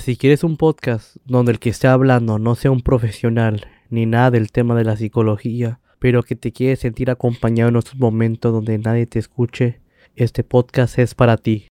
Si quieres un podcast donde el que esté hablando no sea un profesional ni nada del tema de la psicología, pero que te quieres sentir acompañado en estos momentos donde nadie te escuche, este podcast es para ti.